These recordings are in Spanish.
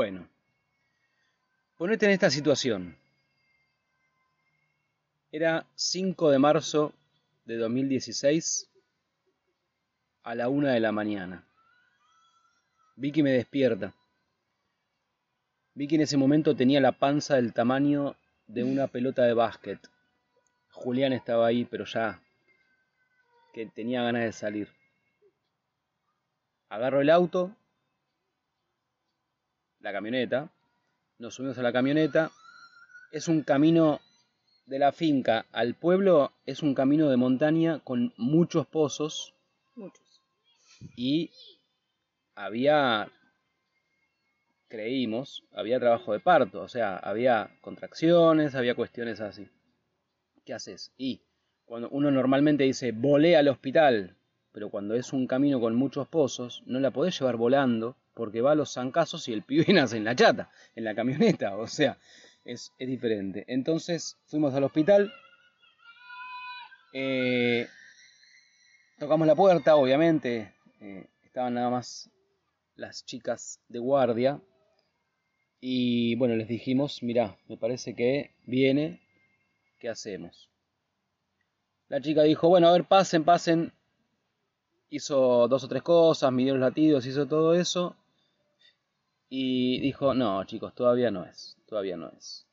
Bueno, ponete en esta situación. Era 5 de marzo de 2016 a la una de la mañana. Vicky me despierta. Vicky en ese momento tenía la panza del tamaño de una pelota de básquet. Julián estaba ahí, pero ya que tenía ganas de salir. Agarro el auto, la camioneta, nos subimos a la camioneta. Es un camino de la finca al pueblo, es un camino de montaña con muchos pozos. Muchos. Y había, creímos, había trabajo de parto, o sea, había contracciones, había cuestiones así. ¿Qué haces? Y cuando uno normalmente dice volé al hospital, pero cuando es un camino con muchos pozos, no la podés llevar volando porque va a los zancazos y el pibe nace en la chata, en la camioneta, o sea, es, diferente. Entonces fuimos al hospital, eh, tocamos la puerta, obviamente, eh, estaban nada más las chicas de guardia, y bueno, les dijimos, mirá, me parece que viene, ¿qué hacemos? La chica dijo, bueno, a ver, pasen, pasen. Hizo dos o tres cosas, midió los latidos, hizo todo eso. Y dijo, no, chicos, todavía no es, todavía no es.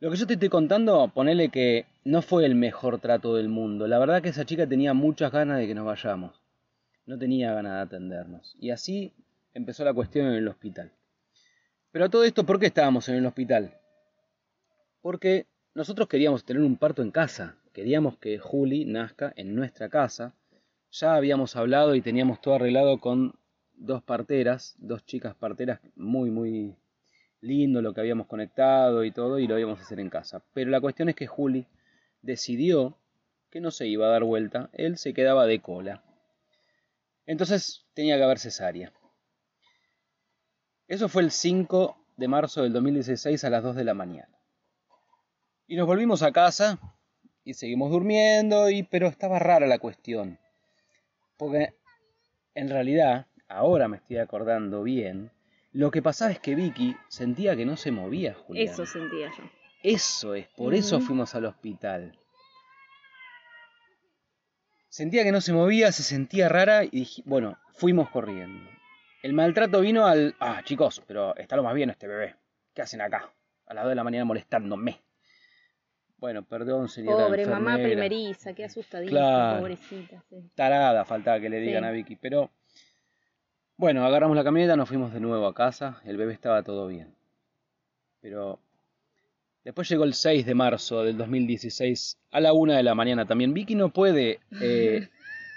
Lo que yo te estoy contando, ponele que no fue el mejor trato del mundo. La verdad que esa chica tenía muchas ganas de que nos vayamos. No tenía ganas de atendernos. Y así empezó la cuestión en el hospital. Pero a todo esto, ¿por qué estábamos en el hospital? Porque nosotros queríamos tener un parto en casa. Queríamos que Juli nazca en nuestra casa. Ya habíamos hablado y teníamos todo arreglado con dos parteras, dos chicas parteras, muy, muy lindo lo que habíamos conectado y todo, y lo íbamos a hacer en casa. Pero la cuestión es que Juli decidió que no se iba a dar vuelta, él se quedaba de cola. Entonces tenía que haber cesárea. Eso fue el 5 de marzo del 2016 a las 2 de la mañana. Y nos volvimos a casa y seguimos durmiendo, y, pero estaba rara la cuestión. Porque en realidad, ahora me estoy acordando bien, lo que pasaba es que Vicky sentía que no se movía, Julián. Eso sentía yo. Eso es, por eso fuimos al hospital. Sentía que no se movía, se sentía rara y dije, bueno, fuimos corriendo. El maltrato vino al... Ah, chicos, pero está lo más bien este bebé. ¿Qué hacen acá? A las 2 de la mañana molestándome. Bueno, perdón, señora Pobre mamá primeriza, qué asustadita, Claro. pobrecita. sí. tarada faltaba que le digan Sí. a Vicky, pero bueno, agarramos la camioneta, nos fuimos de nuevo a casa, el bebé estaba todo bien. Pero después llegó el 6 de marzo del 2016 a la una de la mañana también. Vicky no puede eh,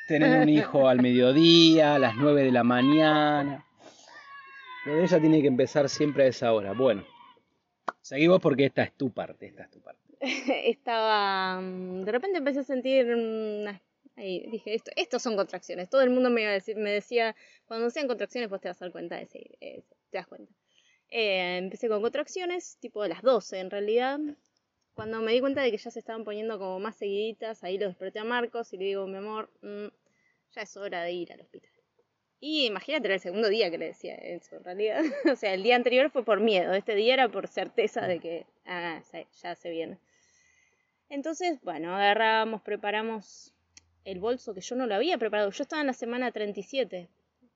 tener un hijo al mediodía, a las 9 de la mañana. Pero ella tiene que empezar siempre a esa hora. Bueno, seguimos porque esta es tu parte, esta es tu parte. Estaba. mm, De repente empecé a sentir. Ahí dije, esto, estos son contracciones. Todo el mundo me, iba a decir, me decía, cuando sean contracciones, vos te vas a dar cuenta de sí, eh, te das cuenta. Eh, empecé con contracciones, tipo de las 12 en realidad. Cuando me di cuenta de que ya se estaban poniendo como más seguiditas, ahí lo desperté a Marcos y le digo, mi amor, mm, ya es hora de ir al hospital. Y imagínate, era el segundo día que le decía eso, en realidad. o sea, el día anterior fue por miedo, este día era por certeza de que ah, ya se viene. Entonces, bueno, agarramos, preparamos el bolso que yo no lo había preparado. Yo estaba en la semana 37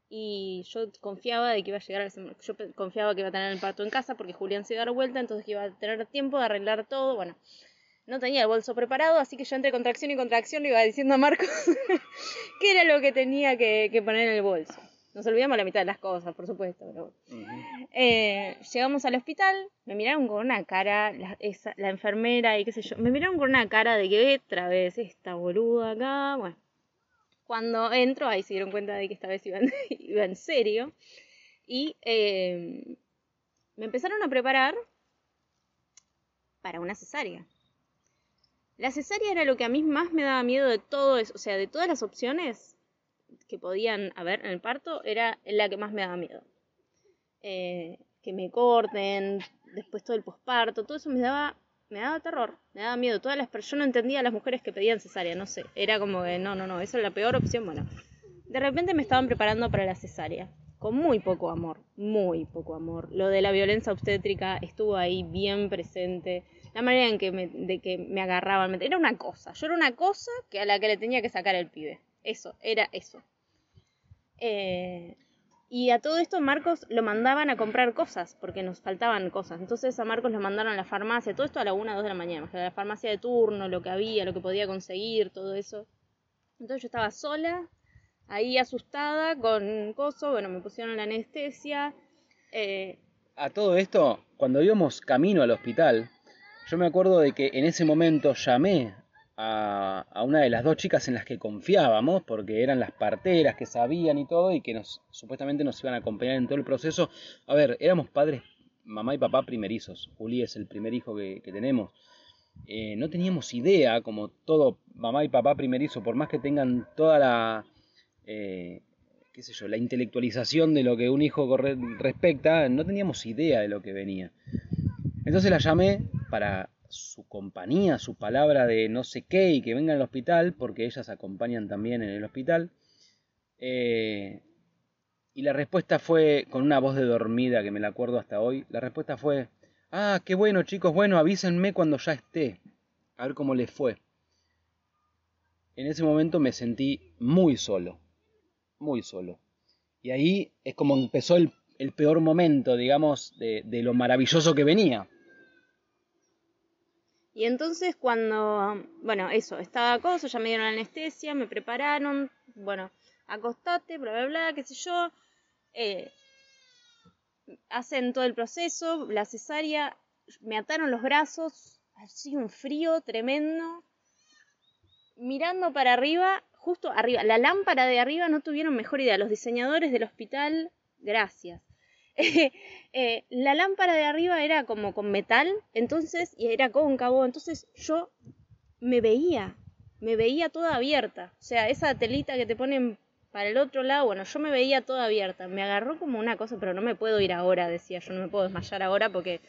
y yo confiaba de que iba a llegar a semana. Yo confiaba que iba a tener el parto en casa porque Julián se iba a dar vuelta, entonces que iba a tener tiempo de arreglar todo. Bueno, no tenía el bolso preparado, así que yo entre contracción y contracción le iba diciendo a Marcos qué era lo que tenía que, que poner en el bolso. Nos olvidamos la mitad de las cosas, por supuesto, pero bueno. Eh, llegamos al hospital, me miraron con una cara, la, esa- la enfermera y qué sé yo, me miraron con una cara de que otra vez esta boluda acá, bueno. Cuando entro, ahí se dieron cuenta de que esta vez iba en, iba en serio. Y eh, me empezaron a preparar para una cesárea. La cesárea era lo que a mí más me daba miedo de todo eso, o sea, de todas las opciones que podían haber en el parto, era la que más me daba miedo eh, que me corten, después todo el posparto, todo eso me daba, me daba terror, me daba miedo. Todas las yo no entendía a las mujeres que pedían cesárea, no sé, era como que no, no, no, esa es la peor opción. Bueno, de repente me estaban preparando para la cesárea. con muy poco amor, muy poco amor. Lo de la violencia obstétrica estuvo ahí bien presente. La manera en que me, de que me agarraban, era una cosa. Yo era una cosa que a la que le tenía que sacar el pibe. Eso, era eso. Eh, y a todo esto Marcos lo mandaban a comprar cosas, porque nos faltaban cosas. Entonces a Marcos lo mandaron a la farmacia, todo esto a la 1 o 2 de la mañana, a la farmacia de turno, lo que había, lo que podía conseguir, todo eso. Entonces yo estaba sola, ahí asustada, con coso, bueno, me pusieron la anestesia. Eh, a todo esto, cuando íbamos camino al hospital, yo me acuerdo de que en ese momento llamé a, una de las dos chicas en las que confiábamos, porque eran las parteras que sabían y todo, y que nos supuestamente nos iban a acompañar en todo el proceso. A ver, éramos padres, mamá y papá primerizos. Juli es el primer hijo que, tenemos. Eh, no teníamos idea, como todo mamá y papá primerizo, por más que tengan toda la, eh, qué sé yo, la intelectualización de lo que un hijo respecta, no teníamos idea de lo que venía. Entonces la llamé para su compañía, su palabra de no sé qué y que venga al hospital, porque ellas acompañan también en el hospital. Eh, y la respuesta fue, con una voz de dormida que me la acuerdo hasta hoy, la respuesta fue, ah, qué bueno chicos, bueno, avísenme cuando ya esté, a ver cómo les fue. En ese momento me sentí muy solo, muy solo. Y ahí es como empezó el, peor momento, digamos, de lo maravilloso que venía. Y entonces cuando, bueno, eso, estaba cosa, ya me dieron anestesia, me prepararon, bueno, acostate, bla, bla, bla, qué sé yo. Eh, hacen todo el proceso, la cesárea, me ataron los brazos, así un frío tremendo. Mirando para arriba, justo arriba, la lámpara de arriba no tuvieron mejor idea. Los diseñadores del hospital, gracias. Eh, la lámpara de arriba era como con metal, entonces, y era cóncavo, entonces yo me veía, me veía toda abierta. O sea, esa telita que te ponen para el otro lado, bueno, yo me veía toda abierta. Me agarró como una cosa, pero no me puedo ir ahora, decía yo, no me puedo desmayar ahora porque...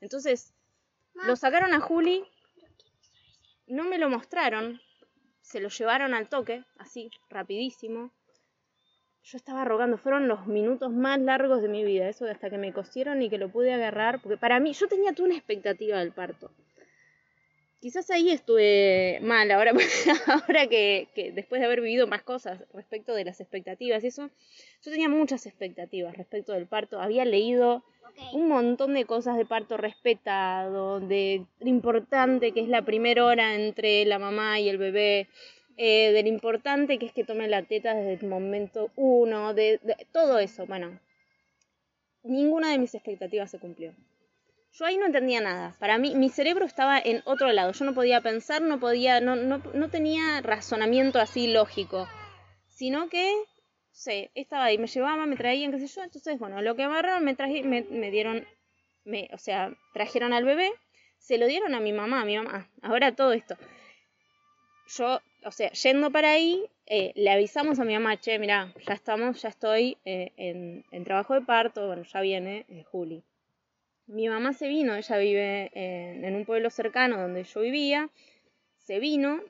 Entonces, lo sacaron a Juli, no me lo mostraron, se lo llevaron al toque, así, rapidísimo yo estaba rogando, fueron los minutos más largos de mi vida, eso de hasta que me cosieron y que lo pude agarrar, porque para mí, yo tenía toda una expectativa del parto. Quizás ahí estuve mal, ahora, ahora que, después de haber vivido más cosas respecto de las expectativas y eso, yo tenía muchas expectativas respecto del parto, había leído un montón de cosas de parto respetado, de lo importante que es la primera hora entre la mamá y el bebé, eh, de lo importante que es que tome la teta desde el momento uno, de, todo eso. Bueno, ninguna de mis expectativas se cumplió. Yo ahí no entendía nada. Para mí, mi cerebro estaba en otro lado. Yo no podía pensar, no podía, no, no, no tenía razonamiento así lógico. Sino que, sé, estaba ahí, me llevaban, me traían, qué sé yo. Entonces, bueno, lo que agarraron, me, me, me dieron, me, o sea, trajeron al bebé, se lo dieron a mi mamá, a mi mamá. Ahora todo esto. Yo o sea, yendo para ahí, eh, le avisamos a mi mamá, che, mira, ya estamos, ya estoy eh, en, trabajo de parto, bueno, ya viene eh, Juli. Mi mamá se vino, ella vive en un pueblo cercano donde yo vivía, se vino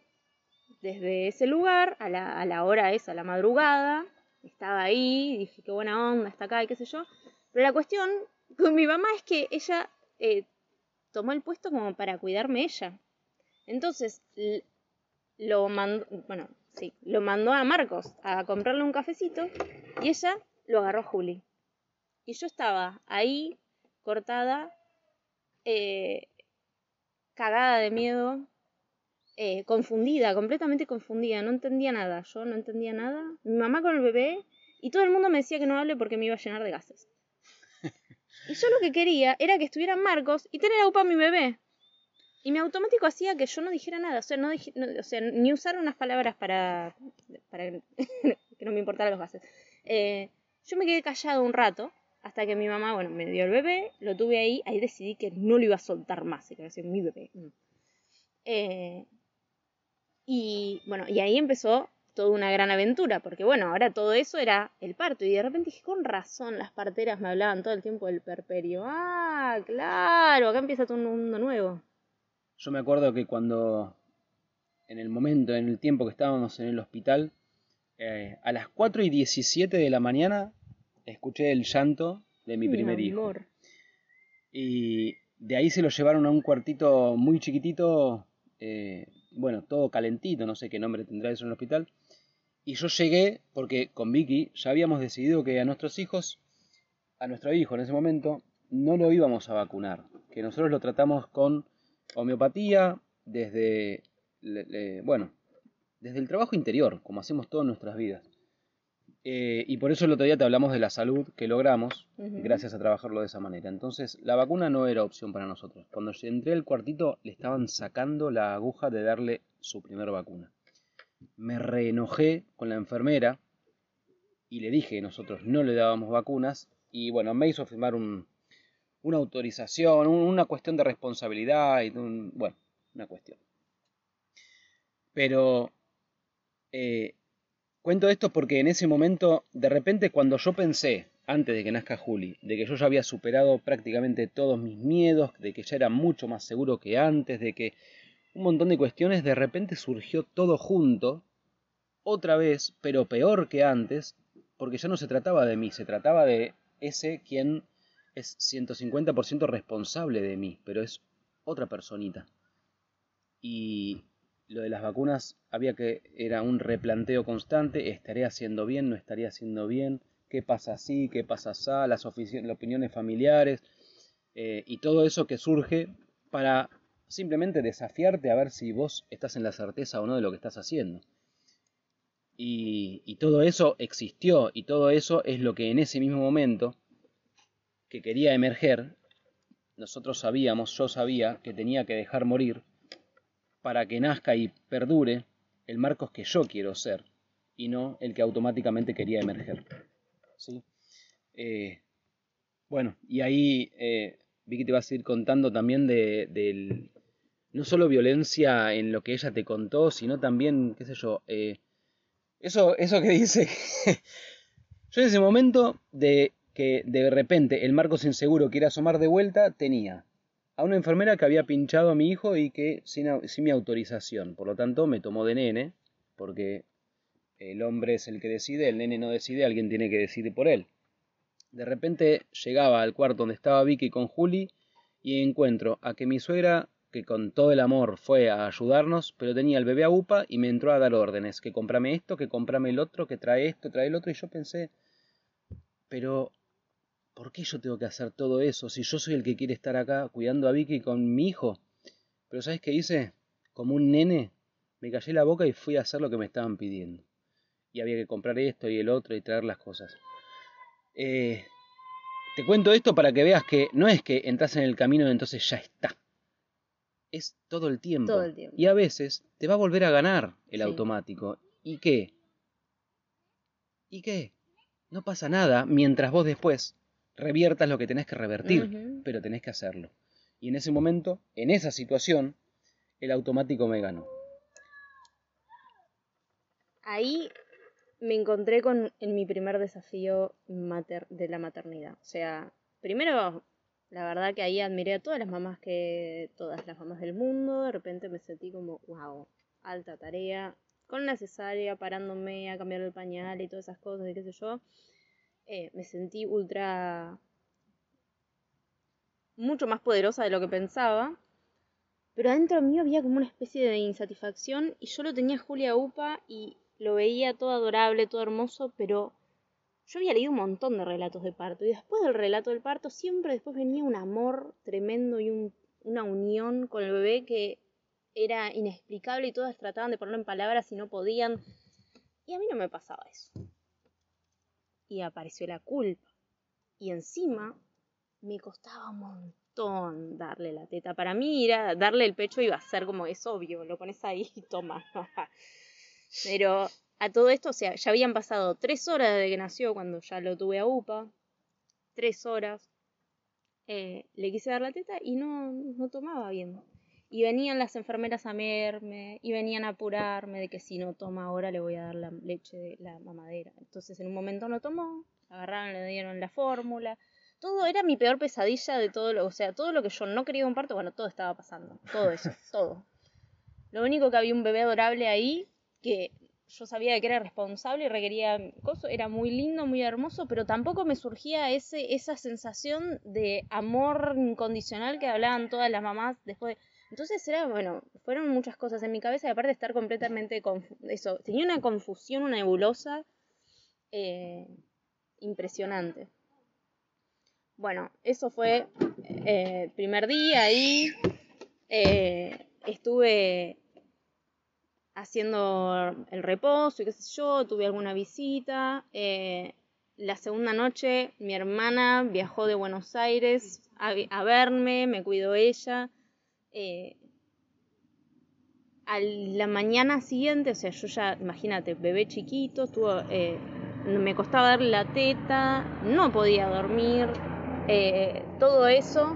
desde ese lugar a la, hora esa, a la madrugada, estaba ahí, dije, qué buena onda, está acá qué sé yo. Pero la cuestión con mi mamá es que ella tomó el puesto como para cuidarme ella. Entonces, lo mandó, bueno, sí, lo mandó a Marcos a comprarle un cafecito y ella lo agarró a Juli. Y yo estaba ahí, cortada, eh, cagada de miedo, eh, confundida, completamente confundida, no entendía nada, yo no entendía nada. Mi mamá con el bebé y todo el mundo me decía que no hable porque me iba a llenar de gases. Y yo lo que quería era que estuviera Marcos y tener a UPA mi bebé. Y mi automático hacía que yo no dijera nada, o sea, no, o sea ni usar unas palabras para, para que no me importaran los gases. Eh, yo me quedé callado un rato, hasta que mi mamá, bueno, me dio el bebé, lo tuve ahí, ahí decidí que no lo iba a soltar más, que a mi bebé. Eh, y bueno, y ahí empezó toda una gran aventura, porque bueno, ahora todo eso era el parto, y de repente dije, con razón, las parteras me hablaban todo el tiempo del perperio. Ah, claro, acá empieza todo un mundo nuevo. Yo me acuerdo que cuando, en el momento, en el tiempo que estábamos en el hospital, eh, a las 4 y 17 de la mañana escuché el llanto de mi Mi primer hijo. Y de ahí se lo llevaron a un cuartito muy chiquitito, eh, bueno, todo calentito, no sé qué nombre tendrá eso en el hospital. Y yo llegué porque con Vicky ya habíamos decidido que a nuestros hijos, a nuestro hijo en ese momento, no lo íbamos a vacunar, que nosotros lo tratamos con homeopatía desde, le- le- bueno, desde el trabajo interior, como hacemos todas nuestras vidas. Eh, y por eso el otro día te hablamos de la salud que logramos gracias a trabajarlo de esa manera. Entonces, la vacuna no era opción para nosotros. Cuando yo entré al cuartito, le estaban sacando la aguja de darle su primera vacuna. Me reenojé con la enfermera y le dije que nosotros no le dábamos vacunas. Y bueno, me hizo firmar un- una autorización, un- una cuestión de responsabilidad y un- bueno, una cuestión. Pero eh, cuento esto porque en ese momento, de repente, cuando yo pensé, antes de que nazca Juli, de que yo ya había superado prácticamente todos mis miedos, de que ya era mucho más seguro que antes, de que un montón de cuestiones, de repente surgió todo junto, otra vez, pero peor que antes, porque ya no se trataba de mí, se trataba de ese quien es 150% responsable de mí, pero es otra personita. Y lo de las vacunas había que era un replanteo constante, estaré haciendo bien, no estaré haciendo bien, qué pasa así, qué pasa así, las, opiniones familiares eh, y todo eso que surge para simplemente desafiarte a ver si vos estás en la certeza o no de lo que estás haciendo. Y, y todo eso existió y todo eso es lo que en ese mismo momento que quería emerger, nosotros sabíamos, yo sabía que tenía que dejar morir para que nazca y perdure el Marcos que yo quiero ser y no el que automáticamente quería emerger. ¿Sí? Eh, bueno, y ahí eh, Vicky te va a seguir contando también de, no solo violencia en lo que ella te contó, sino también, qué sé yo, eh, eso, eso que dice, yo en ese momento de que de repente el Marcos inseguro quiere asomar de vuelta, tenía a una enfermera que había pinchado a mi hijo y que sin, sin mi autorización, por lo tanto me tomó de nene, porque el hombre es el que decide, el nene no decide, alguien tiene que decidir por él. De repente llegaba al cuarto donde estaba Vicky con Juli y encuentro a que mi suegra, que con todo el amor fue a ayudarnos, pero tenía el bebé a UPA y me entró a dar órdenes, que comprame esto, que comprame el otro, que trae esto, trae el otro, y yo pensé, pero ¿por qué yo tengo que hacer todo eso si yo soy el que quiere estar acá cuidando a Vicky con mi hijo? Pero ¿sabes qué hice? Como un nene, me callé la boca y fui a hacer lo que me estaban pidiendo. Y había que comprar esto y el otro y traer las cosas. Eh, te cuento esto para que veas que no es que entras en el camino y entonces ya está. Es todo el tiempo. Todo el tiempo. Y a veces te va a volver a ganar el Sí. automático. ¿Y qué? ¿Y qué? No pasa nada mientras vos después reviertas lo que tenés que revertir, pero tenés que hacerlo. Y en ese momento, en esa situación, el automático me ganó. Ahí me encontré con en mi primer desafío mater- de la maternidad. O sea, primero, la verdad que ahí admiré a todas las mamás que, todas las mamás del mundo. De repente me sentí como, wow, alta tarea, con la cesárea, parándome a cambiar el pañal y todas esas cosas y qué sé yo. Eh, me sentí ultra mucho más poderosa de lo que pensaba. Pero adentro mío había como una especie de insatisfacción y yo lo tenía Julia Upa y lo veía todo adorable, todo hermoso, pero yo había leído un montón de relatos de parto y después del relato del parto siempre después venía un amor tremendo y un- una unión con el bebé que era inexplicable y todas trataban de ponerlo en palabras y no podían. Y a mí no me pasaba eso. Y apareció la culpa. Y encima me costaba un montón darle la teta. Para mí darle el pecho iba a ser como es obvio, lo pones ahí y toma. Pero a todo esto, o sea, ya habían pasado tres horas desde que nació cuando ya lo tuve a UPA. Tres horas. Eh, le quise dar la teta y no, no tomaba bien. Y venían las enfermeras a verme y venían a apurarme de que si no toma ahora le voy a dar la leche de la mamadera. Entonces en un momento no tomó, agarraron, le dieron la fórmula. Todo era mi peor pesadilla de todo lo, o sea, todo lo que yo no quería un parto, bueno, todo estaba pasando, todo eso, todo. Lo único que había un bebé adorable ahí que yo sabía que era responsable y requería cosas, era muy lindo, muy hermoso, pero tampoco me surgía ese, esa sensación de amor incondicional que hablaban todas las mamás después. Entonces era, bueno, fueron muchas cosas en mi cabeza y aparte de estar completamente, eso, tenía una confusión, una nebulosa eh, impresionante. Bueno, eso fue el eh, primer día ahí. Eh, estuve haciendo el reposo y qué sé yo, tuve alguna visita. La segunda noche mi hermana viajó de Buenos Aires a, verme, me cuidó ella. Eh, a la mañana siguiente, o sea, yo ya, imagínate, bebé chiquito, eh, me costaba darle la teta, no podía dormir, todo eso,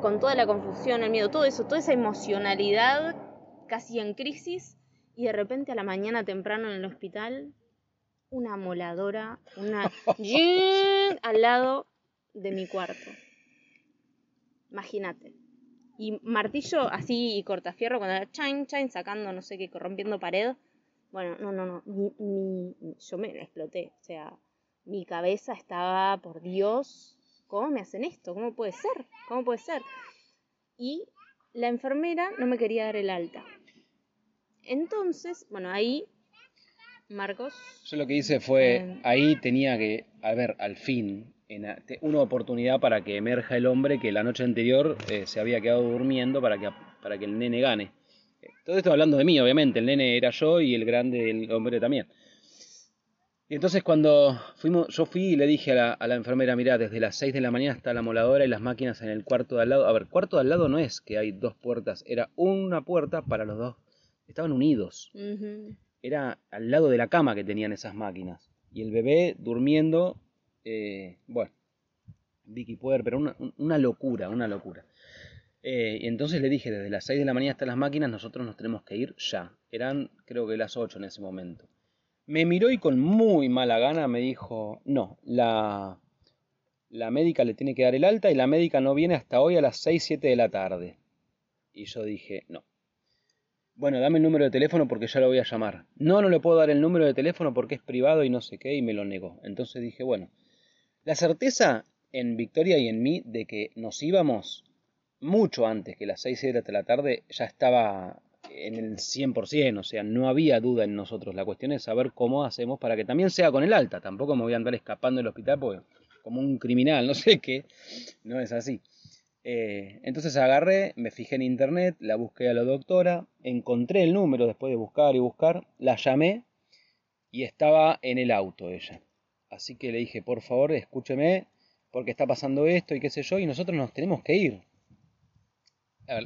con toda la confusión, el miedo, todo eso, toda esa emocionalidad casi en crisis, y de repente a la mañana temprano en el hospital, una moladora, una al lado de mi cuarto. Imagínate. Y martillo así y cortafierro cuando era chain, chain, sacando no sé qué, corrompiendo pared. Bueno, no, no, no. Mi, yo me exploté. O sea, mi cabeza estaba, por Dios, ¿cómo me hacen esto? ¿Cómo puede ser? ¿Cómo puede ser? Y la enfermera no me quería dar el alta. Entonces, bueno, ahí, Marcos. Yo lo que hice fue, eh, ahí tenía que, a ver, al fin, una oportunidad para que emerja el hombre que la noche anterior eh, se había quedado durmiendo para que, para que el nene gane. Todo esto hablando de mí, obviamente, el nene era yo y el grande el hombre también. Y entonces cuando fuimos, yo fui y le dije a la, a la enfermera, mira, desde las 6 de la mañana está la moladora y las máquinas en el cuarto de al lado. A ver, cuarto de al lado no es que hay dos puertas, era una puerta para los dos estaban unidos. Era al lado de la cama que tenían esas máquinas. Y el bebé durmiendo, eh, bueno, Vicky Poder, pero una, locura, una locura. Eh, y entonces le dije, desde las 6 de la mañana hasta las máquinas, nosotros nos tenemos que ir ya. Eran creo que las 8 en ese momento. Me miró y con muy mala gana me dijo, no, la, la médica le tiene que dar el alta y la médica no viene hasta hoy a las 6, 7 de la tarde. Y yo dije, no, bueno, dame el número de teléfono porque ya lo voy a llamar. No, no le puedo dar el número de teléfono porque es privado y no sé qué, y me lo negó. Entonces dije, bueno, la certeza en Victoria y en mí de que nos íbamos mucho antes que las 6 de la tarde ya estaba en el 100%, o sea, no había duda en nosotros. La cuestión es saber cómo hacemos para que también sea con el alta. Tampoco me voy a andar escapando del hospital porque como un criminal, no sé qué, no es así. Eh, entonces agarré, me fijé en internet, la busqué a la doctora, encontré el número después de buscar y buscar, la llamé y estaba en el auto ella. Así que le dije, por favor, escúcheme, porque está pasando esto y qué sé yo, y nosotros nos tenemos que ir.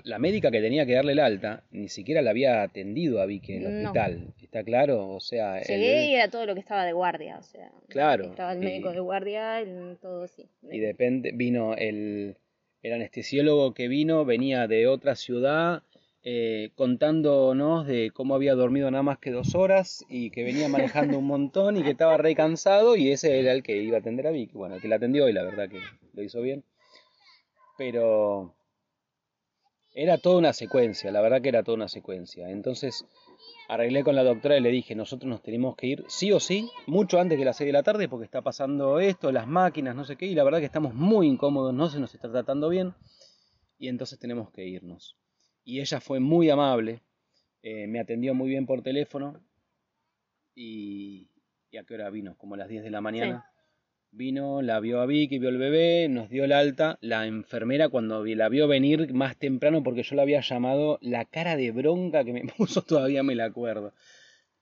La médica que tenía que darle el alta ni siquiera la había atendido a Vicky en el hospital, ¿está claro? O sea, Llegué y era todo lo que estaba de guardia, o sea, claro, estaba el médico de guardia, todo así. Y depende, vino el, el anestesiólogo que vino venía de otra ciudad eh, contándonos de cómo había dormido nada más que dos horas y que venía manejando un montón y que estaba re cansado y ese era el que iba a atender a Vicky. Bueno, el que la atendió y la verdad que lo hizo bien. Pero era toda una secuencia, la verdad que era toda una secuencia. Entonces arreglé con la doctora y le dije, nosotros nos tenemos que ir sí o sí, mucho antes que las 6 de la tarde, porque está pasando esto, las máquinas, no sé qué, y la verdad que estamos muy incómodos, no se nos está tratando bien, y entonces tenemos que irnos. Y ella fue muy amable, eh, me atendió muy bien por teléfono, y, ¿y a qué hora vino? Como a las 10 de la mañana. Vino, la vio a Vicky, vio el bebé, nos dio el alta. La enfermera cuando la vio venir más temprano porque yo la había llamado, la cara de bronca que me puso todavía me la acuerdo.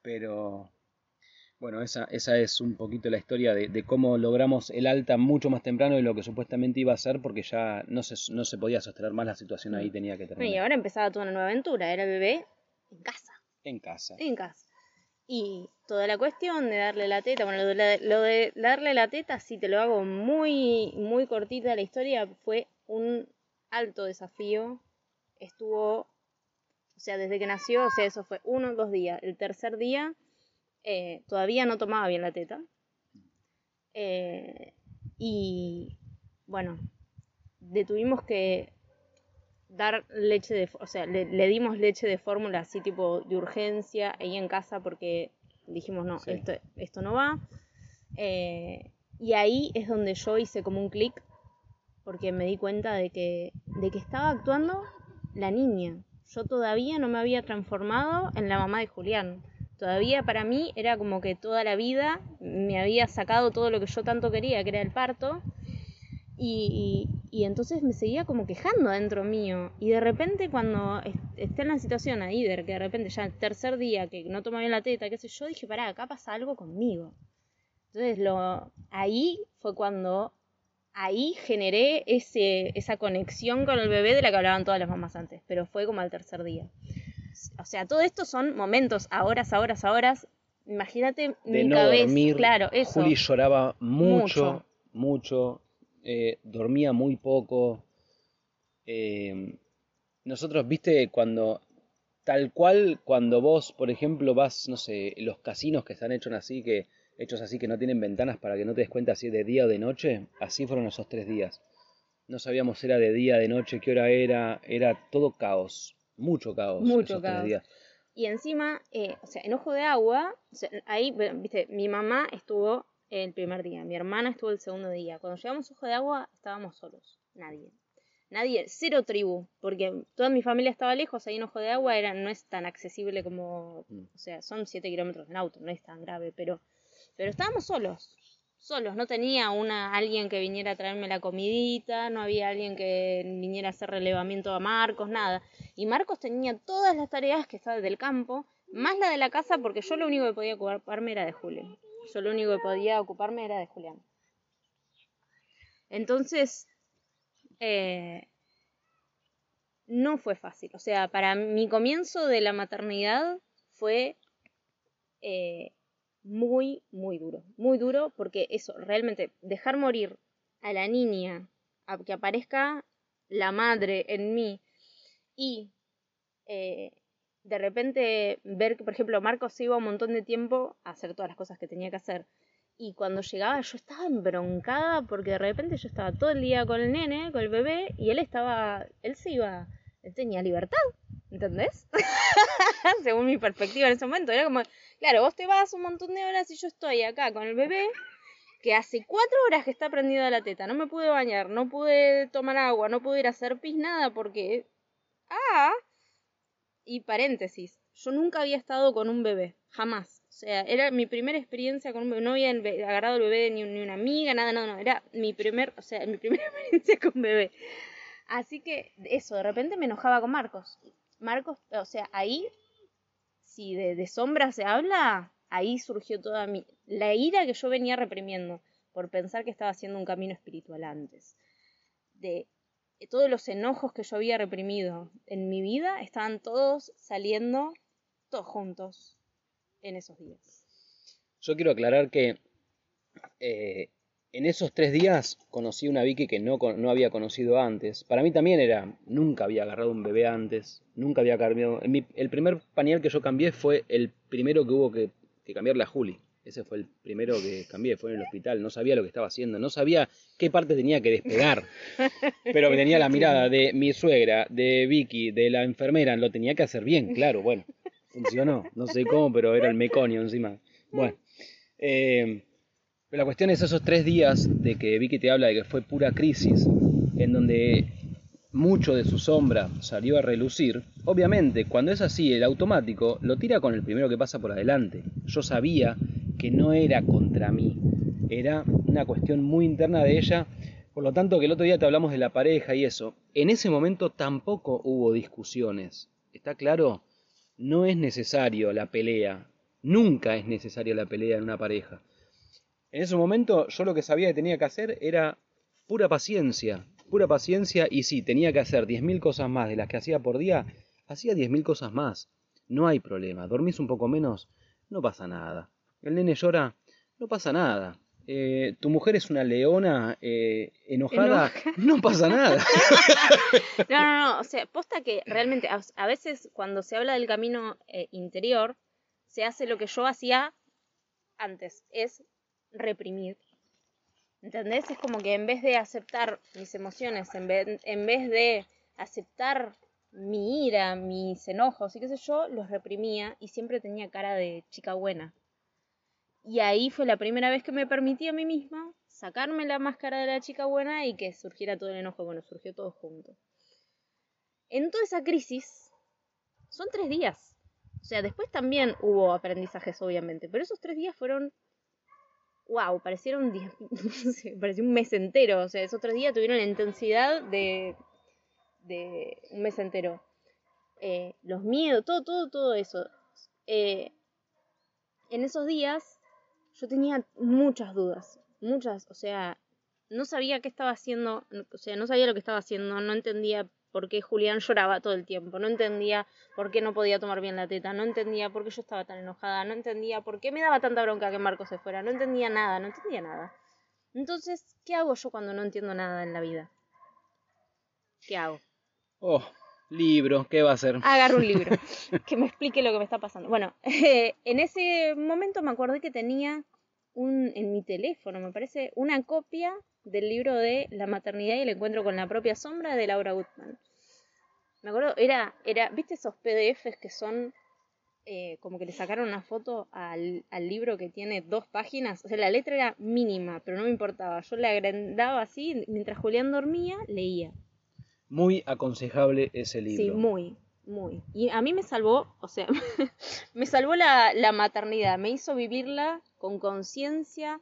Pero bueno, esa, esa es un poquito la historia de, cómo logramos el alta mucho más temprano de lo que supuestamente iba a ser porque ya no se, no se podía sostener más la situación ahí, tenía que terminar. Y ahora empezaba toda una nueva aventura, era bebé en casa. En casa. En casa. Y toda la cuestión de darle la teta, bueno, lo de, darle la teta, si te lo hago muy, muy cortita la historia, fue un alto desafío. Estuvo, o sea, desde que nació, o sea, eso fue uno o dos días. El tercer día eh, todavía no tomaba bien la teta. Eh, y bueno, detuvimos que dar leche de, o sea, le, dimos leche de fórmula así tipo de urgencia ahí en casa porque Dijimos, no, Sí. esto, esto no va. Eh, y ahí es donde yo hice como un clic, porque me di cuenta de que, de que estaba actuando la niña. Yo todavía no me había transformado en la mamá de Julián. Todavía para mí era como que toda la vida me había sacado todo lo que yo tanto quería, que era el parto. Y, y- entonces me seguía como quejando adentro mío. Y de repente cuando est- esté en la situación ahí, de que de repente ya el tercer día que no toma bien la teta, qué sé yo, dije, pará, acá pasa algo conmigo. Entonces lo, ahí fue cuando ahí generé ese, esa conexión con el bebé de la que hablaban todas las mamás antes, pero fue como al tercer día. O sea, todo esto son momentos, a horas, a horas, a horas. Imagínate De mi no cabeza. dormir. Claro, eso. Juli lloraba mucho, Mucho. mucho, eh, dormía muy poco. eh, nosotros, viste, cuando, tal cual, cuando vos, por ejemplo, vas, no sé, los casinos que están hechos así, que, hechos así que no tienen ventanas para que no te des cuenta si es de día o de noche, así fueron esos tres días. No sabíamos si era de día, de noche, qué hora era, era todo caos, mucho caos. Mucho esos tres caos. días. Y encima, eh, o sea, en Ojo de Agua, o sea, ahí, bueno, viste, mi mamá estuvo el primer día, mi hermana estuvo el segundo día. Cuando llegamos a Ojo de Agua, estábamos solos, nadie. Nadie, cero tribu, porque toda mi familia estaba lejos, ahí en Ojo de Agua era, no es tan accesible como, Mm. o sea, son 7 kilómetros en auto, no es tan grave, pero, pero estábamos solos, solos, no tenía una, alguien que viniera a traerme la comidita, no había alguien que viniera a hacer relevamiento a Marcos, nada. Y Marcos tenía todas las tareas que estaba del campo, más la de la casa, porque yo lo único que podía ocuparme era de Julián. Yo lo único que podía ocuparme era de Julián. Entonces, eh, no fue fácil. O sea, para mi comienzo de la maternidad fue eh, muy, muy duro. Muy duro porque eso, realmente, dejar morir a la niña, a que aparezca la madre en mí y eh, de repente ver que, por ejemplo, Marcos iba un montón de tiempo a hacer todas las cosas que tenía que hacer. Y cuando llegaba yo estaba embroncada porque de repente yo estaba todo el día con el nene, con el bebé, y él estaba, él se iba, él tenía libertad, ¿entendés? Según mi perspectiva en ese momento, era como, claro, vos te vas un montón de horas y yo estoy acá con el bebé, que hace cuatro horas que está prendida la teta, no me pude bañar, no pude tomar agua, no pude ir a hacer pis, nada, porque... Ah, y paréntesis, yo nunca había estado con un bebé, jamás. O sea, era mi primera experiencia con un bebé. No había agarrado el bebé ni, ni una amiga, nada, no, no. Era mi primer, o sea, mi primera experiencia con bebé. Así que eso, de repente me enojaba con Marcos. Marcos, o sea, ahí, si de, de se habla, ahí surgió toda mi, la ira que yo venía reprimiendo por pensar que estaba haciendo un camino espiritual antes. De todos los enojos que yo había reprimido en mi vida estaban todos saliendo todos juntos en esos días. Yo quiero aclarar que eh, en esos tres días conocí una Vicky que no, no había conocido antes. Para mí también era, nunca había agarrado un bebé antes, nunca había cambiado. en mi- el primer pañal que yo cambié fue el primero que hubo que, que cambiarle a Juli. Ese fue el primero que cambié, fue en el hospital. No sabía lo que estaba haciendo, no sabía qué parte tenía que despegar. Pero tenía la mirada de mi suegra, de Vicky, de la enfermera, lo tenía que hacer bien, claro, bueno. Funcionó, no sé cómo, pero era el meconio encima. Bueno, eh, pero la cuestión es esos tres días de que Vicky te habla de que fue pura crisis, en donde mucho de su sombra salió a relucir. Obviamente, cuando es así, el automático lo tira con el primero que pasa por adelante. Yo sabía que no era contra mí, era una cuestión muy interna de ella. Por lo tanto, que el otro día te hablamos de la pareja y eso, en ese momento tampoco hubo discusiones. ¿Está claro? No es necesario la pelea. Nunca es necesaria la pelea en una pareja. En ese momento yo lo que sabía que tenía que hacer era pura paciencia, pura paciencia y sí, tenía que hacer 10.000 cosas más de las que hacía por día, hacía 10.000 cosas más. No hay problema, dormís un poco menos, no pasa nada. El nene llora, no pasa nada. Eh, tu mujer es una leona eh, enojada, no pasa nada. No, no, no, o sea, posta que realmente a, a veces cuando se habla del camino eh, interior, se hace lo que yo hacía antes, es reprimir. ¿Entendés? Es como que en vez de aceptar mis emociones, en vez, en vez de aceptar mi ira, mis enojos y qué sé yo, los reprimía y siempre tenía cara de chica buena. Y ahí fue la primera vez que me permití a mí misma sacarme la máscara de la chica buena y que surgiera todo el enojo. Bueno, surgió todo junto. En toda esa crisis, son tres días. O sea, después también hubo aprendizajes, obviamente, pero esos tres días fueron wow, parecieron pareció un mes entero. O sea, esos tres días tuvieron la intensidad de, de un mes entero. Eh, los miedos, todo, todo, todo eso. Eh, en esos días yo tenía muchas dudas, muchas, o sea, no sabía qué estaba haciendo, o sea, no sabía lo que estaba haciendo, no entendía por qué Julián lloraba todo el tiempo, no entendía por qué no podía tomar bien la teta, no entendía por qué yo estaba tan enojada, no entendía por qué me daba tanta bronca que Marco se fuera, no entendía nada, no entendía nada. Entonces, ¿qué hago yo cuando no entiendo nada en la vida? ¿Qué hago? Oh, libro, ¿qué va a hacer? Agarro un libro que me explique lo que me está pasando. Bueno, en ese momento me acordé que tenía un, en mi teléfono, me parece, una copia del libro de La maternidad y el encuentro con la propia sombra de Laura Gutman. Me acuerdo, era, era, ¿viste esos PDFs que son eh, como que le sacaron una foto al, al, libro que tiene dos páginas? O sea, la letra era mínima, pero no me importaba. Yo le agrandaba así, mientras Julián dormía, leía. Muy aconsejable ese libro. Sí, muy, muy. Y a mí me salvó, o sea, me salvó la, la maternidad, me hizo vivirla con conciencia,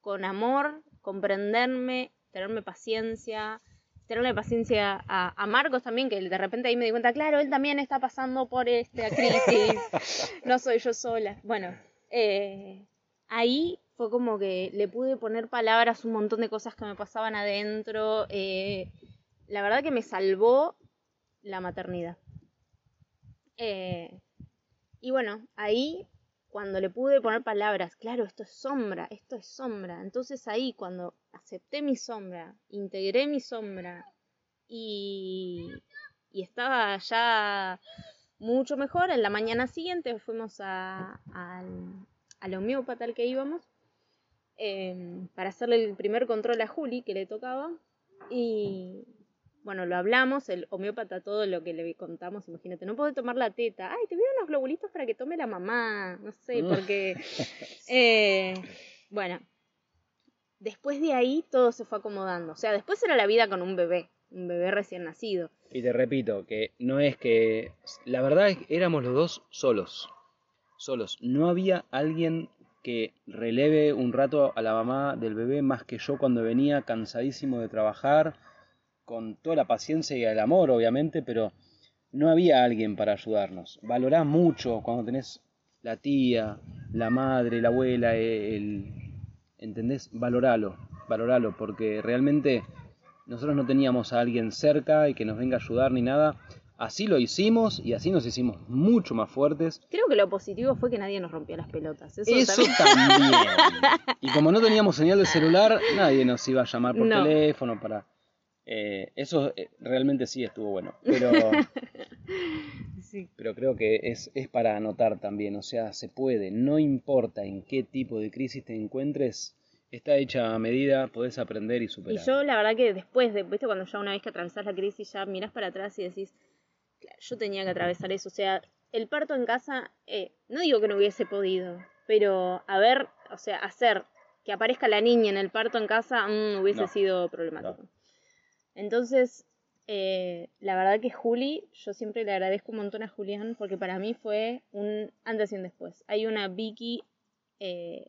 con amor, comprenderme, tenerme paciencia, tenerle paciencia a, Marcos también, que de repente ahí me di cuenta, claro, él también está pasando por esta crisis, no soy yo sola. Bueno, eh, ahí fue como que le pude poner palabras a un montón de cosas que me pasaban adentro. Eh, la verdad que me salvó la maternidad. Eh, y bueno, ahí cuando le pude poner palabras, claro, esto es sombra, esto es sombra. Entonces ahí cuando acepté mi sombra, integré mi sombra y, y estaba ya mucho mejor, en la mañana siguiente fuimos a, al, al homeópata al que íbamos em, para hacerle el primer control a Juli que le tocaba y bueno, lo hablamos, el homeópata, todo lo que le contamos, imagínate, no puede tomar la teta, ay, te voy unos globulitos para que tome la mamá, no sé, porque... Eh, bueno, después de ahí todo se fue acomodando, o sea, después era la vida con un bebé, un bebé recién nacido. Y te repito, que no es que... La verdad es que éramos los dos solos, solos, no había alguien que releve un rato a la mamá del bebé más que yo cuando venía cansadísimo de trabajar con toda la paciencia y el amor, obviamente, pero no había alguien para ayudarnos. Valorá mucho cuando tenés la tía, la madre, la abuela, el... ¿Entendés? Valoralo, valoralo, porque realmente nosotros no teníamos a alguien cerca y que nos venga a ayudar ni nada. Así lo hicimos y así nos hicimos mucho más fuertes. Creo que lo positivo fue que nadie nos rompió las pelotas. Eso, también. Y como no teníamos señal de celular, nadie nos iba a llamar por teléfono para eh, eso eh, realmente sí estuvo bueno, pero, pero creo que es, es para anotar también, o sea, se puede, no importa en qué tipo de crisis te encuentres, está hecha a medida, podés aprender y superar. Y yo la verdad que después, de, ¿viste? cuando ya una vez que atravesás la crisis ya mirás para atrás y decís, yo tenía que atravesar eso, o sea, el parto en casa, eh, no digo que no hubiese podido, pero a ver, o sea, hacer que aparezca la niña en el parto en casa mm, hubiese sido problemático. Entonces, eh, la verdad que Juli, yo siempre le agradezco un montón a Julián porque para mí fue un antes y un después. Hay una Vicky eh,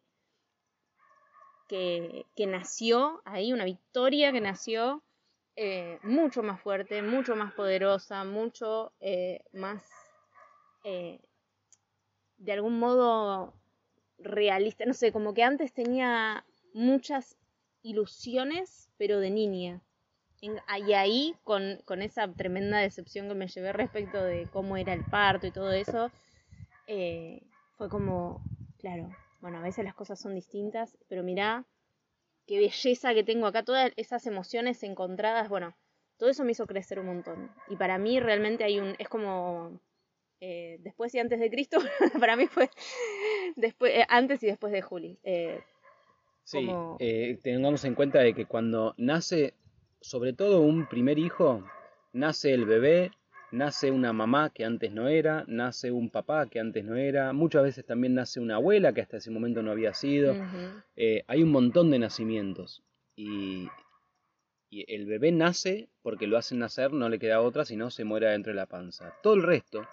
que, nació ahí, una Victoria que nació eh, mucho más fuerte, mucho más poderosa, mucho más, de algún modo, realista. No sé, como que antes tenía muchas ilusiones, pero de niña y ahí, con, con, esa tremenda decepción que me llevé respecto de cómo era el parto y todo eso, eh, fue como, claro, bueno, a veces las cosas son distintas, pero mirá qué belleza que tengo acá, todas esas emociones encontradas, bueno, todo eso me hizo crecer un montón. Y para mí realmente hay un, es como eh, después y antes de Cristo, para mí fue después, eh, antes y después de Juli. sí, tengamos en cuenta de que cuando nace sobre todo un primer hijo, nace el bebé, nace una mamá que antes no era, nace un papá que antes no era, muchas veces también nace una abuela que hasta ese momento no había sido. Eh, hay un montón de nacimientos y, y el bebé nace porque lo hacen nacer, no le queda otra, sino se muere dentro de la panza. Todo el resto,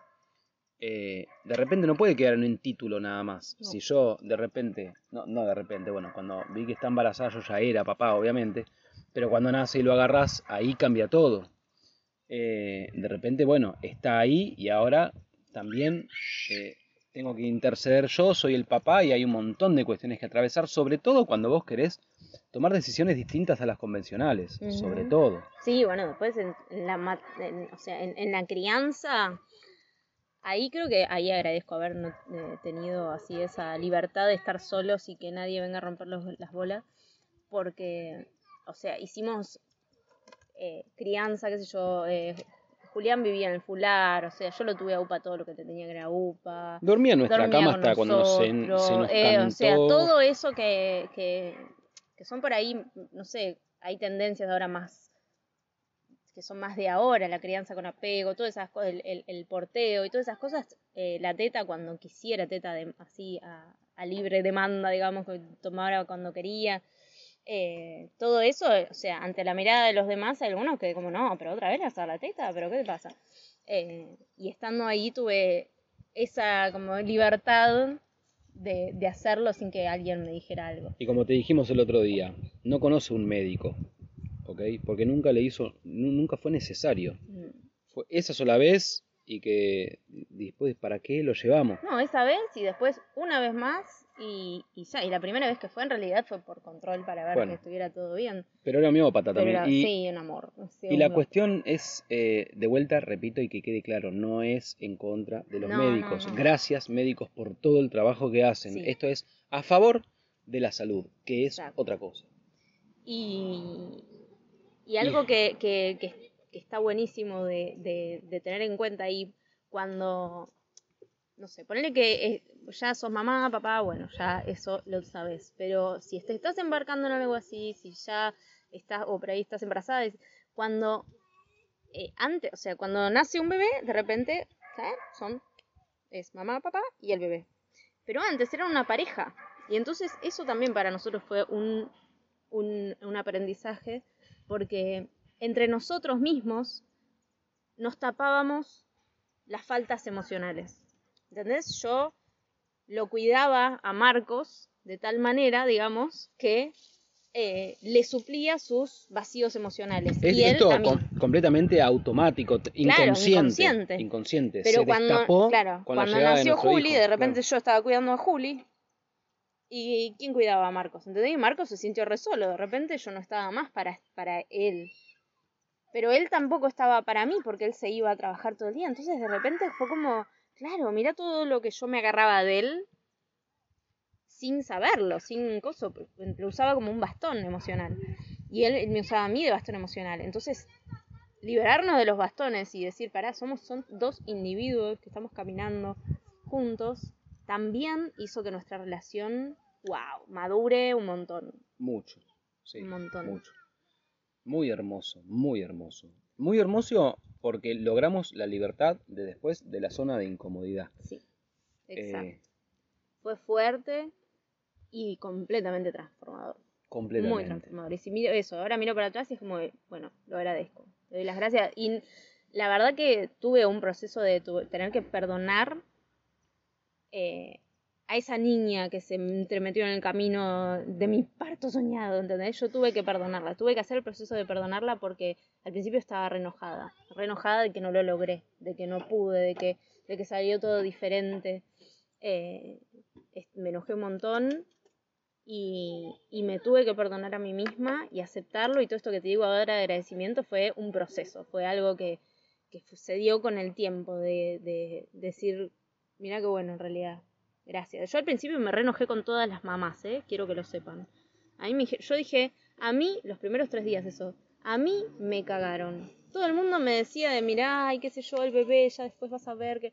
eh, de repente no puede quedar en un título nada más. No. Si yo de repente, no, no de repente, bueno, cuando vi que está embarazada yo ya era papá, obviamente, pero cuando nace y lo agarras, ahí cambia todo. Eh, de repente, bueno, está ahí y ahora también eh, tengo que interceder yo, soy el papá y hay un montón de cuestiones que atravesar, sobre todo cuando vos querés tomar decisiones distintas a las convencionales, sobre todo. Sí, bueno, después en, la, en- o sea, en, en la crianza, ahí creo que ahí agradezco haber no- eh, tenido así esa libertad de estar solos y que nadie venga a romper los- las bolas, porque, o sea, hicimos eh, crianza, qué sé yo, eh, Julián vivía en el fular, o sea, yo lo tuve a UPA todo lo que te tenía que era UPA. Dormía en nuestra dormía cama hasta cuando nos, se, se nos eh. O sea, todo eso que, que, que son por ahí, no sé, hay tendencias ahora más, que son más de ahora, la crianza con apego, todas esas cosas, el, el- el porteo y todas esas cosas, eh, la teta cuando quisiera, teta de, así a, a libre demanda, digamos, que tomara cuando quería. Eh, todo eso, eh, o sea, ante la mirada de los demás, hay algunos que como, no, pero otra vez le vas a dar la teta, pero ¿qué te pasa? Eh, y estando ahí tuve esa como libertad de, de hacerlo sin que alguien me dijera algo. Y como te dijimos el otro día, no conoce un médico, ¿ok? Porque nunca le hizo, nu- nunca fue necesario. Mm. Fue esa sola vez y que después, ¿para qué lo llevamos? No, esa vez y después una vez más y, y ya. Y la primera vez que fue en realidad fue por control para ver Bueno. que estuviera todo bien. Pero era homeópata también. era, y, sí, un amor. sí, y la cuestión es, eh, de vuelta, repito y que quede claro, no es en contra de los No, médicos. no. Gracias médicos por todo el trabajo que hacen. Sí. Esto es a favor de la salud, que es Exacto. otra cosa. Y, y algo que, que, que- que está buenísimo de, de, de tener en cuenta ahí cuando, no sé, ponele que eh, ya sos mamá, papá, bueno, ya eso lo sabes. Pero si te estás embarcando en algo así, si ya estás, o por ahí estás embarazada, es cuando eh, antes, o sea, cuando nace un bebé, de repente, ¿sabes? Son, es mamá, papá y el bebé. Pero antes eran una pareja. Y entonces eso también para nosotros fue un, un, un aprendizaje porque entre nosotros mismos nos tapábamos las faltas emocionales. ¿Entendés? Yo lo cuidaba a Marcos de tal manera, digamos, que eh, le suplía sus vacíos emocionales. Es y él esto com- completamente automático, t- Claro, inconsciente. inconsciente. inconsciente. Pero Se cuando, destapó claro, con la cuando llegada de nació Juli, hijo, de repente claro. yo estaba cuidando a Juli. ¿Y quién cuidaba a Marcos? ¿Entendés? Y Marcos se sintió re solo. De repente yo no estaba más para, para él. Pero él tampoco estaba para mí porque él se iba a trabajar todo el día. Entonces de repente fue como, claro, mira todo lo que yo me agarraba de él sin saberlo, sin coso. Lo usaba como un bastón emocional. Y él me usaba a mí de bastón emocional. Entonces liberarnos de los bastones y decir, pará, somos son dos individuos que estamos caminando juntos, también hizo que nuestra relación, wow, madure un montón. Mucho. Sí, Un montón. Mucho. Muy hermoso, muy hermoso. Muy hermoso porque logramos la libertad de después de la zona de incomodidad. Sí, exacto. Eh, Fue fuerte y completamente transformador. Muy completamente. transformador. Y si miro eso, ahora miro para atrás y es como, bueno, lo agradezco. Le doy las gracias. Y la verdad que tuve un proceso de tu- tener que perdonar eh, a esa niña que se me entremetió en el camino de mi parto soñado, ¿entendés? Yo tuve que perdonarla, tuve que hacer el proceso de perdonarla porque al principio estaba re enojada, re enojada de que no lo logré, de que no pude, de que, de que salió todo diferente. Eh, me enojé un montón y, y me tuve que perdonar a mí misma y aceptarlo y todo esto que te digo ahora de agradecimiento fue un proceso, fue algo que, que se dio con el tiempo de, de decir, mira qué bueno en realidad, gracias. Yo al principio me re enojé con todas las mamás, ¿eh? quiero que lo sepan. A mí me yo dije, a mí, los primeros tres días eso, a mí me cagaron. Todo el mundo me decía de, mirá, ay, qué sé yo, el bebé, ya después vas a ver que...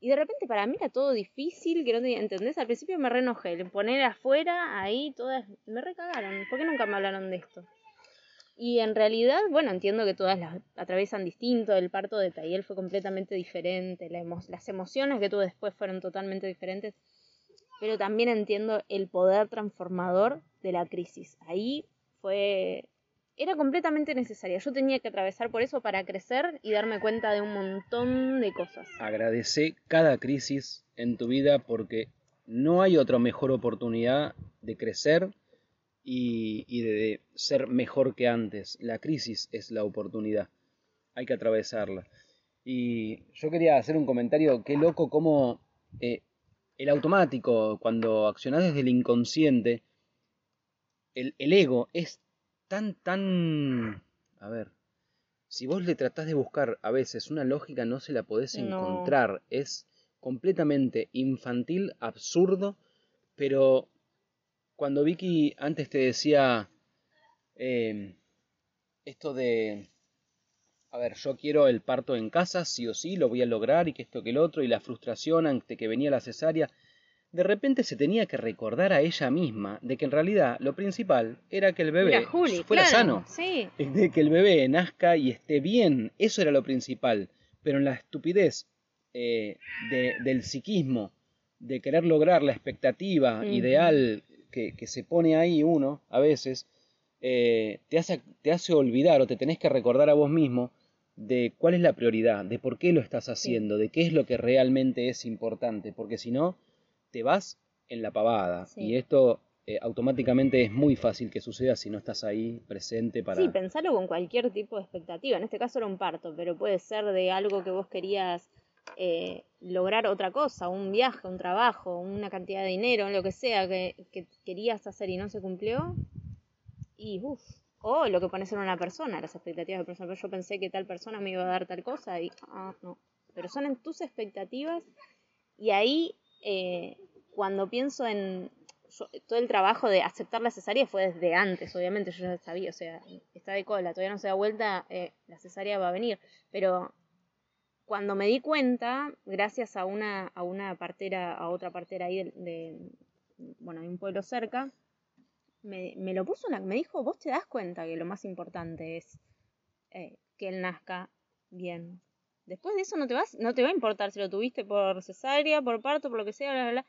Y de repente para mí era todo difícil, que no tenía, ¿entendés? Al principio me re enojé, le poner afuera, ahí, todas, me recagaron. ¿Por qué nunca me hablaron de esto? Y en realidad, bueno, entiendo que todas las atraviesan distinto, el parto de Tayel fue completamente diferente, las emociones que tuve después fueron totalmente diferentes, pero también entiendo el poder transformador de la crisis. Ahí fue era completamente necesaria. Yo tenía que atravesar por eso para crecer y darme cuenta de un montón de cosas. Agradece cada crisis en tu vida porque no hay otra mejor oportunidad de crecer y, de ser mejor que antes. La crisis es la oportunidad. Hay que atravesarla. Y yo quería hacer un comentario, qué loco cómo eh, el automático, cuando accionás desde el inconsciente, el, el ego es tan, tan... A ver, si vos le tratás de buscar a veces una lógica, no se la podés encontrar. Es completamente infantil, absurdo, pero cuando Vicky antes te decía em, esto de, a ver, yo quiero el parto en casa, sí o sí, lo voy a lograr y que esto que el otro, y la frustración ante que venía la cesárea, de repente se tenía que recordar a ella misma de que en realidad lo principal era que el bebé fuera sano, sí. de que el bebé nazca y esté bien, eso era lo principal, pero en la estupidez eh, del psiquismo, de querer lograr la expectativa ideal que, se pone ahí uno a veces, eh, te, hace, te hace olvidar o te tenés que recordar a vos mismo de cuál es la prioridad, de por qué lo estás haciendo, de qué es lo que realmente es importante, porque si no, te vas en la pavada. Y esto eh, automáticamente es muy fácil que suceda si no estás ahí presente para... Sí, pensarlo con cualquier tipo de expectativa. En este caso era un parto, pero puede ser de algo que vos querías eh, lograr otra cosa, un viaje, un trabajo, una cantidad de dinero, lo que sea que, querías hacer y no se cumplió. Y uff, o lo que pones en una persona, las expectativas de persona. Yo pensé que tal persona me iba a dar tal cosa y ah, no. Pero son en tus expectativas y ahí eh, cuando pienso en todo el trabajo de aceptar la cesárea fue desde antes, obviamente, yo ya sabía, o sea, está de cola, todavía no se da vuelta, eh, la cesárea va a venir, pero cuando me di cuenta, gracias a una, a una partera, a otra partera ahí de, bueno, de un pueblo cerca, me, me lo puso, me dijo, vos te das cuenta que lo más importante es eh, que él nazca bien, Después de eso no te vas, no te va a importar si lo tuviste por cesárea, por parto, por lo que sea, bla, bla, bla.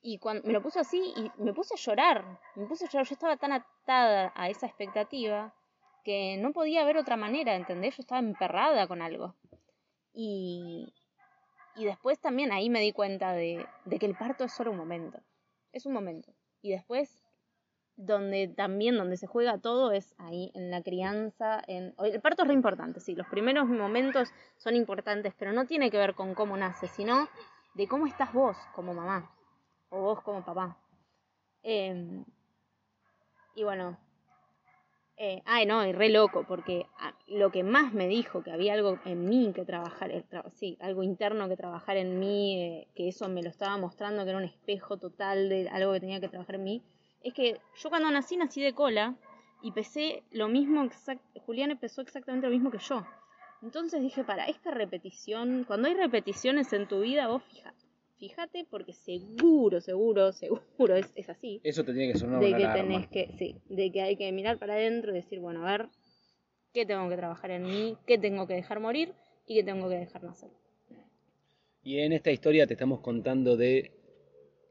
Y cuando me lo puso así y me puse a llorar, me puse a llorar, yo estaba tan atada a esa expectativa que no podía haber otra manera, ¿entendés? Yo estaba emperrada con algo. Y, y después también ahí me di cuenta de, de que el parto es solo un momento, es un momento. Y después donde también donde se juega todo es ahí en la crianza en el parto es re importante sí los primeros momentos son importantes pero no tiene que ver con cómo nace sino de cómo estás vos como mamá o vos como papá em, y bueno eh, ay no y re loco porque ah, lo que más me dijo que había algo en mí que trabajar sí algo interno que trabajar en mí eh, que eso me lo estaba mostrando que era un espejo total de algo que tenía que trabajar en mí es que yo cuando nací nací de cola y pesé lo mismo, Julián pesó exactamente lo mismo que yo. Entonces dije, para esta repetición, cuando hay repeticiones en tu vida, vos fíjate, fíjate porque seguro, seguro, seguro es, es así. Eso te tiene que sonar de que tenés que, sí, de que hay que mirar para adentro y decir, bueno, a ver, qué tengo que trabajar en mí, qué tengo que dejar morir y qué tengo que dejar nacer. Y en esta historia te estamos contando de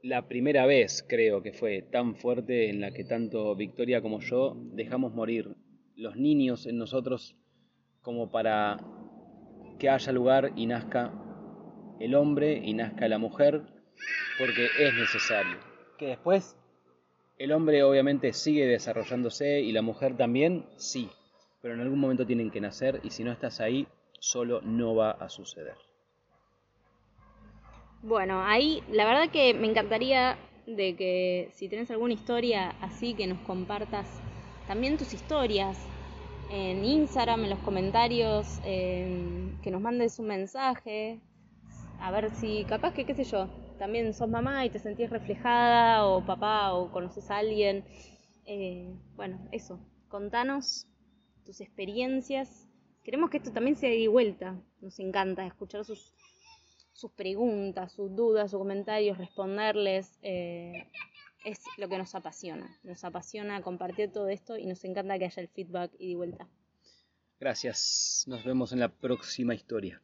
la primera vez, creo que fue tan fuerte en la que tanto Victoria como yo dejamos morir los niños en nosotros como para que haya lugar y nazca el hombre y nazca la mujer, porque es necesario. Que después el hombre obviamente sigue desarrollándose y la mujer también, sí, pero en algún momento tienen que nacer y si no estás ahí, solo no va a suceder. Bueno, ahí la verdad que me encantaría de que si tienes alguna historia así que nos compartas también tus historias en Instagram, en los comentarios, que nos mandes un mensaje, a ver si capaz que, qué sé yo, también sos mamá y te sentís reflejada o papá o conoces a alguien. Eh, bueno, eso, contanos tus experiencias. Queremos que esto también sea de vuelta. Nos encanta escuchar sus, sus preguntas, sus dudas, sus comentarios, responderles. Eh, es lo que nos apasiona. Nos apasiona compartir todo esto y nos encanta que haya el feedback y de vuelta. Gracias. Nos vemos en la próxima historia.